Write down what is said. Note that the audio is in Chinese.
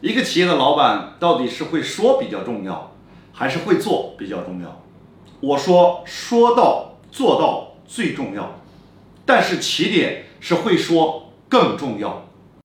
一个企业的老板到底是会说比较重要还是会做比较重要？我说说到做到最重要但是起点是会说更重要。